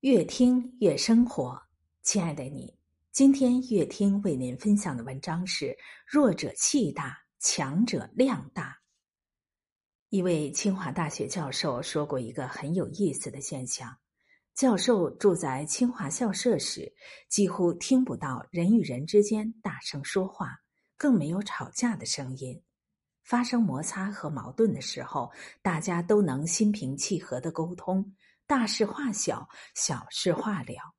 越听越生活，亲爱的你，今天越听为您分享的文章是“弱者气大，强者量大”。一位清华大学教授说过一个很有意思的现象：教授住在清华校舍时，几乎听不到人与人之间大声说话，更没有吵架的声音。发生摩擦和矛盾的时候，大家都能心平气和的沟通。大事化小，小事化了。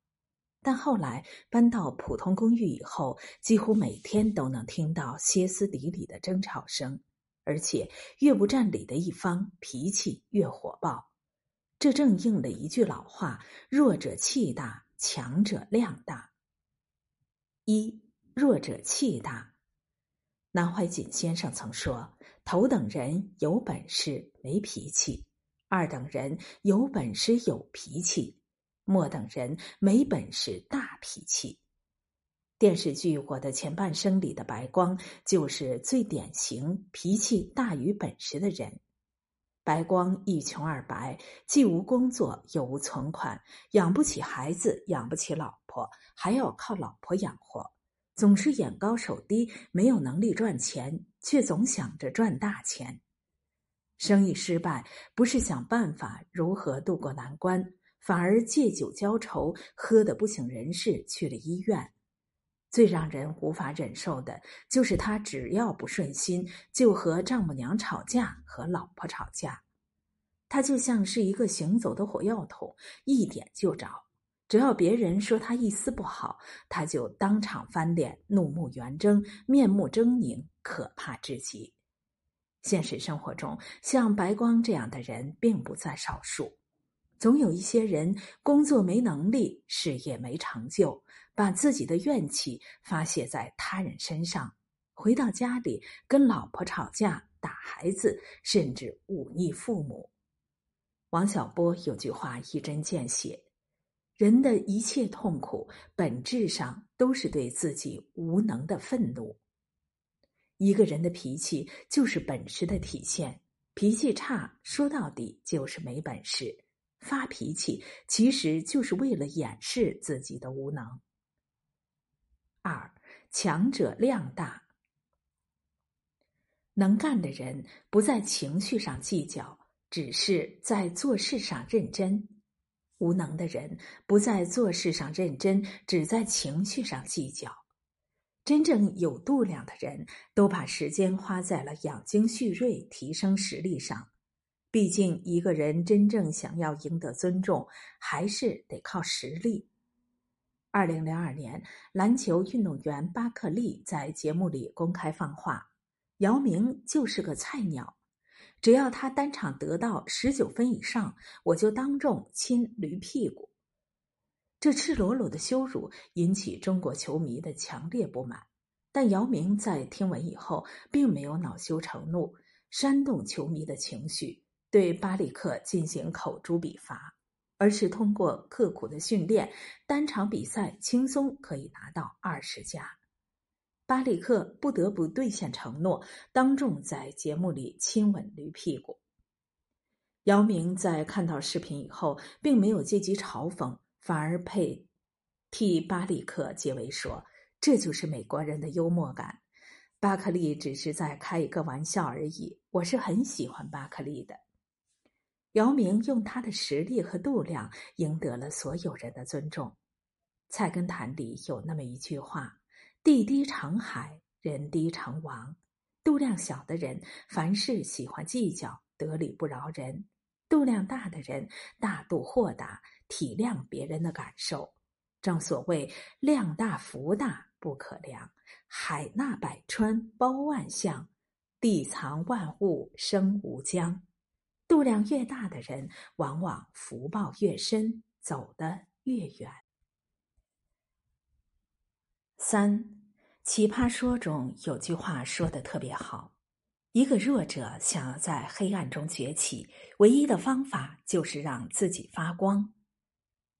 但后来搬到普通公寓以后，几乎每天都能听到歇斯底里的争吵声，而且越不占理的一方脾气越火爆。这正应了一句老话：“弱者气大，强者量大。”一弱者气大。南怀瑾先生曾说：“头等人有本事，没脾气。”二等人有本事有脾气，末等人没本事大脾气。电视剧《我的前半生》里的白光就是最典型脾气大于本事的人。白光一穷二白，既无工作又无存款，养不起孩子，养不起老婆，还要靠老婆养活，总是眼高手低，没有能力赚钱，却总想着赚大钱。生意失败，不是想办法如何渡过难关，反而借酒浇愁，喝得不省人事，去了医院。最让人无法忍受的就是他只要不顺心，就和丈母娘吵架，和老婆吵架。他就像是一个行走的火药桶，一点就着。只要别人说他一丝不好，他就当场翻脸，怒目圆睁，面目狰狞，可怕至极。现实生活中，像白光这样的人并不在少数。总有一些人工作没能力，事业没成就，把自己的怨气发泄在他人身上，回到家里跟老婆吵架、打孩子，甚至忤逆父母。王小波有句话一针见血：人的一切痛苦，本质上都是对自己无能的愤怒。一个人的脾气就是本事的体现，脾气差说到底就是没本事，发脾气其实就是为了掩饰自己的无能。二，强者量大，能干的人不在情绪上计较，只是在做事上认真；无能的人不在做事上认真，只在情绪上计较。真正有度量的人，都把时间花在了养精蓄锐、提升实力上。毕竟，一个人真正想要赢得尊重，还是得靠实力。二零零二年，篮球运动员巴克利在节目里公开放话：“姚明就是个菜鸟，只要他单场得到十九分以上，我就当众亲驴屁股。”这赤裸裸的羞辱引起中国球迷的强烈不满，但姚明在听闻以后，并没有恼羞成怒，煽动球迷的情绪，对巴里克进行口诛笔伐，而是通过刻苦的训练，单场比赛轻松可以拿到二十加。巴里克不得不兑现承诺，当众在节目里亲吻驴屁股。姚明在看到视频以后，并没有借机嘲讽。反而配替巴里克结尾说：“这就是美国人的幽默感。”巴克利只是在开一个玩笑而已。我是很喜欢巴克利的。姚明用他的实力和度量赢得了所有人的尊重。菜根谭里有那么一句话：“地低成海，人低成王。”度量小的人凡事喜欢计较，得理不饶人；度量大的人大度豁达。体谅别人的感受，正所谓“量大福大不可量，海纳百川包万象，地藏万物生无疆”。度量越大的人，往往福报越深，走得越远。三，《奇葩说》中有句话说的特别好：一个弱者想要在黑暗中崛起，唯一的方法就是让自己发光。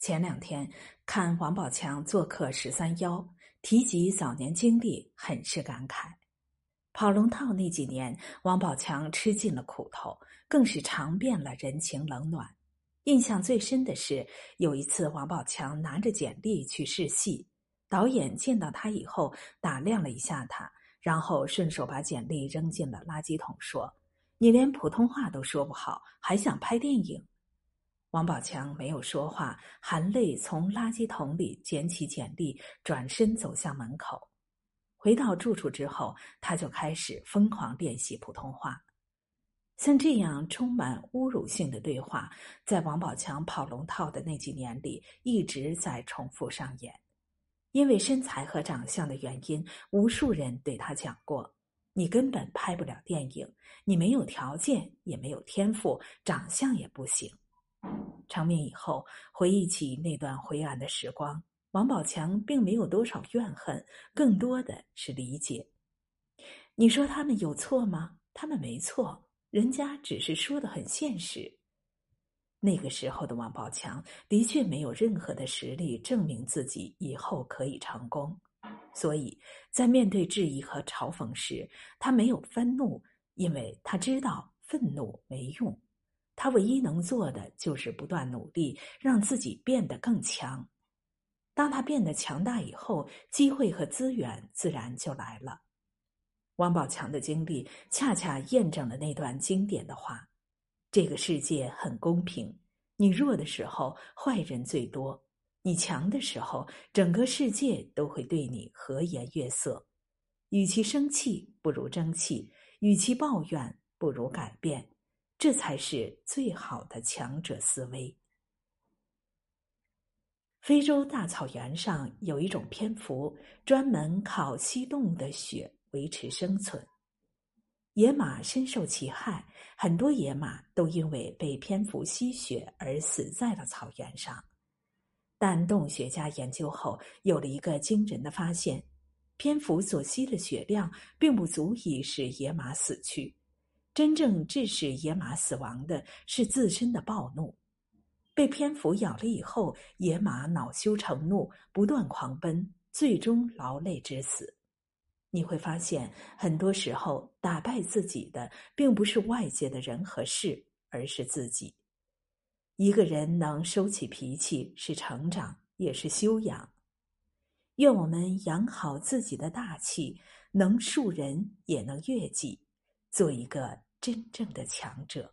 前两天看王宝强做客十三幺，提及早年经历，很是感慨。跑龙套那几年，王宝强吃尽了苦头，更是尝遍了人情冷暖。印象最深的是，有一次王宝强拿着简历去试戏，导演见到他以后打量了一下他，然后顺手把简历扔进了垃圾桶，说：“你连普通话都说不好，还想拍电影？”王宝强没有说话，含泪从垃圾桶里捡起简历，转身走向门口。回到住处之后，他就开始疯狂练习普通话。像这样充满侮辱性的对话，在王宝强跑龙套的那几年里一直在重复上演。因为身材和长相的原因，无数人对他讲过：“你根本拍不了电影，你没有条件，也没有天赋，长相也不行。”成名以后，回忆起那段灰暗的时光，王宝强并没有多少怨恨，更多的是理解。你说他们有错吗？他们没错。人家只是说的很现实。那个时候的王宝强的确没有任何的实力证明自己以后可以成功，所以在面对质疑和嘲讽时，他没有愤怒，因为他知道愤怒没用。他唯一能做的就是不断努力，让自己变得更强。当他变得强大以后，机会和资源自然就来了。王宝强的经历恰恰验证了那段经典的话：“这个世界很公平，你弱的时候坏人最多，你强的时候整个世界都会对你和颜悦色。与其生气，不如争气；与其抱怨，不如改变。这才是最好的强者思维。”非洲大草原上有一种蝙蝠，专门靠吸动物的血。维持生存，野马深受其害，很多野马都因为被蝙蝠吸血而死在了草原上。但动物学家研究后有了一个惊人的发现：蝙蝠所吸的血量并不足以使野马死去，真正致使野马死亡的是自身的暴怒。被蝙蝠咬了以后，野马恼羞成怒，不断狂奔，最终劳累致死。你会发现，很多时候打败自己的，并不是外界的人和事，而是自己。一个人能收起脾气，是成长，也是修养。愿我们养好自己的大气，能树人，也能悦己，做一个真正的强者。